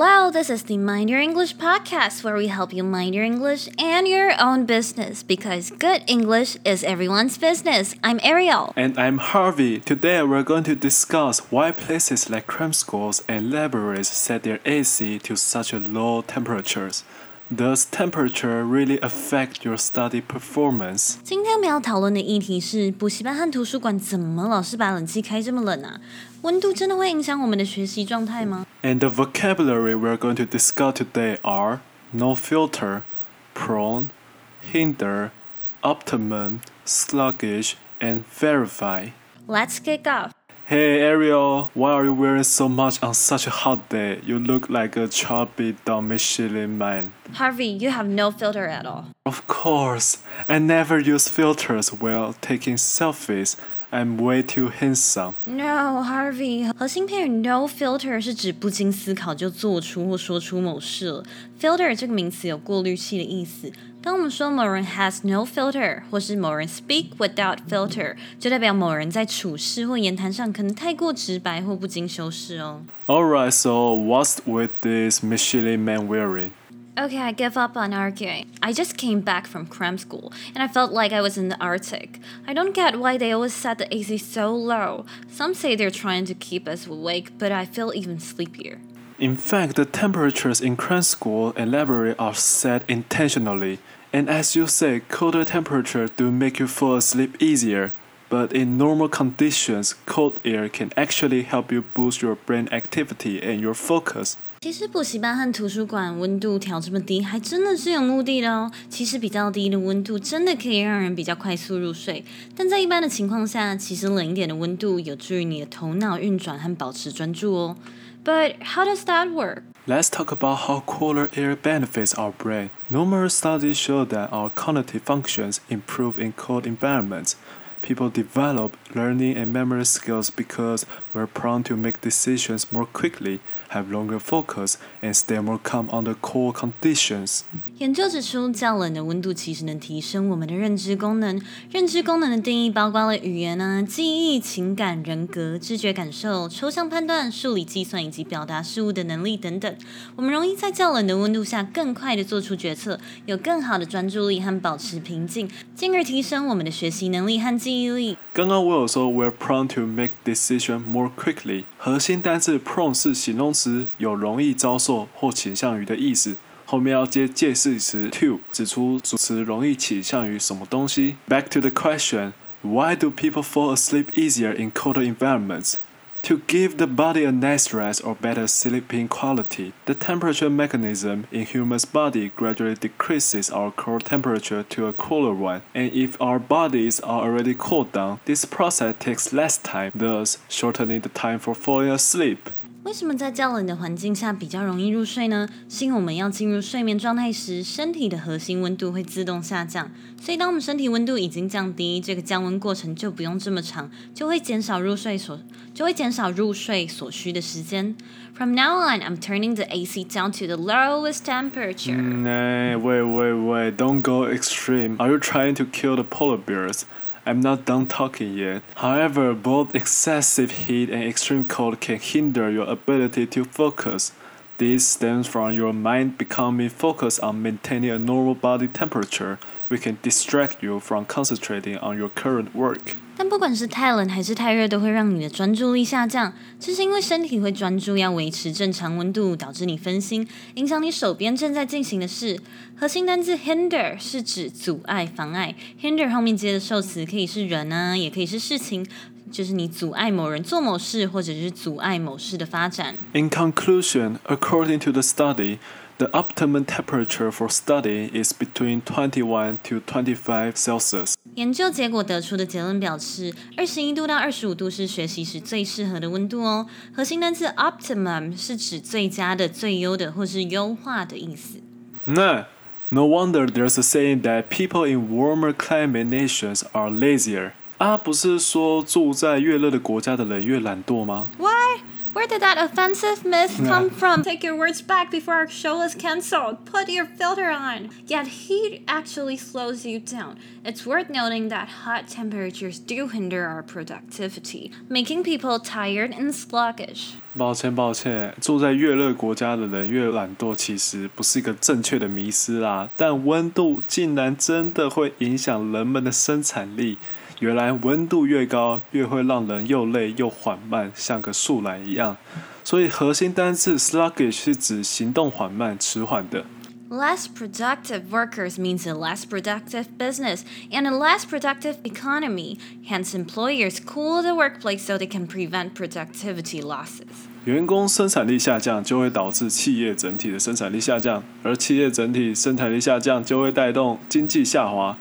Hello, this is the Mind Your English podcast where we help you mind your English and your own business because good English is everyone's business. I'm Ariel. And I'm Harvey. Today we're going to discuss why places like cram schools and libraries set their AC to such a low temperatures. Does temperature really affect your study performance? 今天我们要讨论的议题是补习班和图书馆怎么老是把冷气开这么冷啊？温度真的会影响我们的学习状态吗？ And the vocabulary we're going to discuss today are no filter, prone, hinder, optimum, sluggish, and verify. Let's kick off. Hey Ariel, why are you wearing so much on such a hot day? You look like a chubby dumb Michelin man. Harvey, you have no filter at all. Of course, I never use filters while taking selfies. I'm way too handsome. No, Harvey，核心片语 no filter 是指不经思考就做出或说出某事了。filter 这个名词有过滤器的意思。当我们说某人 has no filter，或是某人 speak without filter，就代表某人在处事或言谈上可能太过直白或不经修饰哦。 Alright, so what's with this Michelin man wearing? Okay, I give up on arguing. I just came back from cram school and I felt like I was in the Arctic. I don't get why they always set the AC so low. Some say they're trying to keep us awake, but I feel even sleepier. In fact, the temperatures in cram school and library are set intentionally. And as you say, colder temperatures do make you fall asleep easier. But in normal conditions, cold air can actually help you boost your brain activity and your focus. 其实补习班和图书馆温度调这么低，还真的是有目的的哦。其实比较低的温度真的可以让人比较快速入睡，但在一般的情况下，其实冷一点的温度有助于你的头脑运转和保持专注哦。But how does that work? Let's talk about how cooler air benefits our brain. Numerous studies show that our cognitive functions improve in cold environments. People develop learning and memory skills because we're prone to make decisions more quickly, have longer focus, and stay more calm under cold conditions. 研究指出，较冷的温度其实能提升我们的认知功能。认知功能的定义包括了语言啊、记忆、情感、人格、知觉感受、抽象判断、数理计算以及表达事物的能力等等。我们容易在较冷的温度下更快的做出决策，有更好的专注力和保持平静，进而提升我们的学习能力和记忆力。刚刚我有说 we're prone to make decision more quickly，核心单词 prone 是形容词，有容易遭受或倾向于的意思。后面要接介系词 to，指出主词容易倾向于什么东西。Back to the question, why do people fall asleep easier in colder environments? To give the body a nice rest or better sleeping quality, the temperature mechanism in human's body gradually decreases our core temperature to a cooler one. And if our bodies are already cooled down, this process takes less time, thus shortening the time for falling asleep. 为什么在较冷的环境下比较容易入睡呢？是因为我们要进入睡眠状态时，身体的核心温度会自动下降，所以当我们身体温度已经降低，这个降温过程就不用这么长，就会减少入睡所就会减少入睡所需的时间。From now on, I'm turning the AC down to the lowest temperature. Nah, wait, wait, wait, don't go extreme. Are you trying to kill the polar bears? I'm not done talking yet. However, both excessive heat and extreme cold can hinder your ability to focus. This stems from your mind becoming focused on maintaining a normal body temperature, which can distract you from concentrating on your current work. 但不管是太冷还是太热，都会让你的专注力下降。这是因为身体会专注要维持正常温度，导致你分心，影响你手边正在进行的事。核心单字 hinder 是指阻碍、妨碍。hinder 后面接的受词可以是人啊，也可以是事情，就是你阻碍某人做某事，或者是阻碍某事的发展。 In conclusion, according to the study, the optimum temperature for study is between 21 to 25 Celsius. 研究结果得出的结论表示，二十一度到二十五度是学习时最适合的温度哦。核心单词 optimum 是指最佳的、最优的或是优化的意思。 Nah, no wonder there's a saying that people in warmer climate nations are lazier. 啊，不是说住在越热的国家的人越懒惰吗？ Why? Where did that offensive myth come from? Take your words back before our show is cancelled. Put your filter on. Yet heat actually slows you down. It's worth noting that hot temperatures do hinder our productivity, making people tired and sluggish. 抱歉，抱歉，住在越热国家的人越懒惰，其实不是一个正确的迷思啦。但温度竟然真的会影响人们的生产力。 原来温度越高，越会让人又累又缓慢，像个树懒一样。所以核心单字 sluggish 是指行动缓慢、迟缓的。Less productive workers means a less productive business and a less productive economy. Hence, employers cool the workplace so they can prevent productivity losses. 员工生产力下降，就会导致企业整体的生产力下降，而企业整体生产力下降，就会带动经济下滑。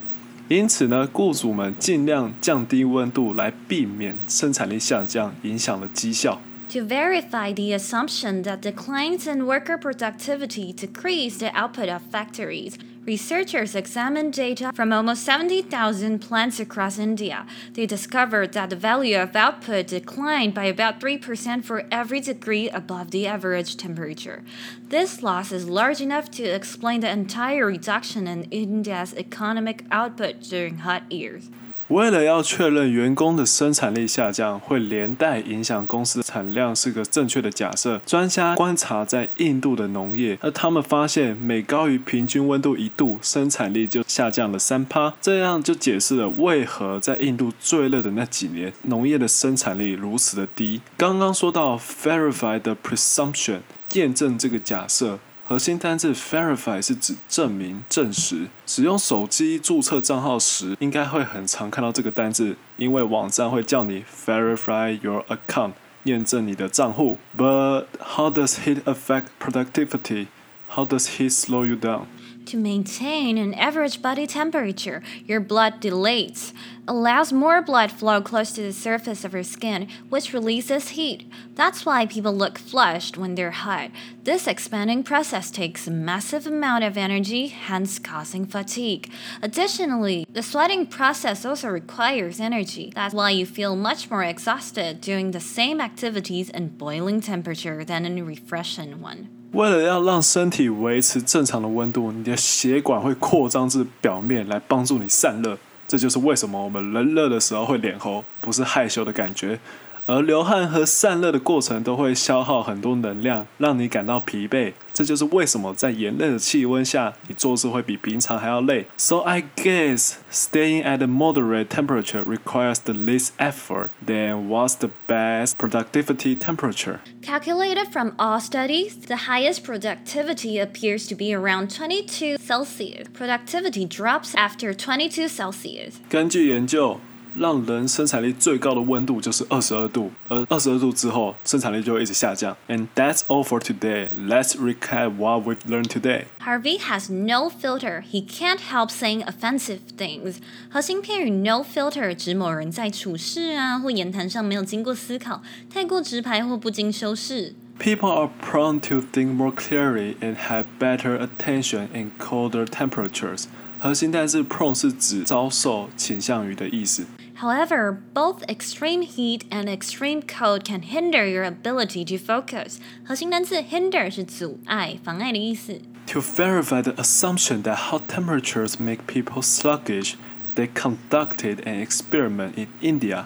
因此呢，雇主们尽量降低温度，来避免生产力下降影响了绩效。To verify the assumption that declines in worker productivity decrease the output of factories, researchers examined data from almost 70,000 plants across India. They discovered that the value of output declined by about 3% for every degree above the average temperature. This loss is large enough to explain the entire reduction in India's economic output during hot years. 为了要确认员工的生产力下降会连带影响公司的产量是个正确的假设，专家观察在印度的农业，而他们发现每高于平均温度一度，生产力就下降了三趴。这样就解释了为何在印度最热的那几年，农业的生产力如此的低。刚刚说到 verify the presumption，验证这个假设。核心单字 verify 是指证明、证实。使用手机注册账号时，应该会很常看到这个单字，因为网站会叫你 verify your account，验证你的账户。But how does heat affect productivity? How does heat slow you down? To maintain an average body temperature, your blood dilates, allows more blood flow close to the surface of your skin, which releases heat. That's why people look flushed when they're hot. This expanding process takes a massive amount of energy, hence causing fatigue. Additionally, the sweating process also requires energy. That's why you feel much more exhausted doing the same activities in boiling temperature than in a refreshing one. 为了要让身体维持正常的温度，你的血管会扩张至表面来帮助你散热。这就是为什么我们人热的时候会脸红，不是害羞的感觉。而流汗和散热的过程都会消耗很多能量，让你感到疲惫。这就是为什么在炎热的气温下，你做事会比平常还要累。So I guess staying at a moderate temperature requires the least effort. Then what's the best productivity temperature? Calculated from all studies, the highest productivity appears to be around 22 Celsius. Productivity drops after 22 Celsius. 根据研究。 让人生产力最高的温度就是二十二度，而二十二度之后，生产力就会一直下降。And that's all for today. Let's recap what we've learned today. Harvey has no filter. He can't help saying offensive things. 核心片语 no filter 指某人在处事啊或言谈上没有经过思考，太过直白或不经修饰。People are prone to think more clearly and have better attention in colder temperatures. 核心单字 prone 是指遭受、倾向于的意思。 However, both extreme heat and extreme cold can hinder your ability to focus. 核心单词 hinder 是阻碍、妨碍的意思。To verify the assumption that hot temperatures make people sluggish, they conducted an experiment in India.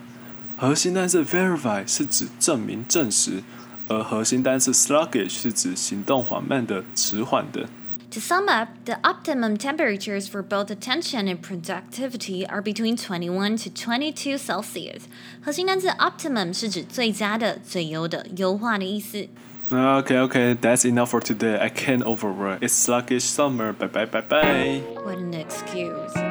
核心单词 verify 是指证明、证实，而核心单词 sluggish 是指行动缓慢的、迟缓的。 to sum up, the optimum temperatures for both attention and productivity are between 21 to 22 Celsius. 核心单词 optimum 是指最佳的、最优的、优化的意思。Okay, okay, that's enough for today. I can't overwork. It's sluggish summer. Bye bye bye bye. What an excuse.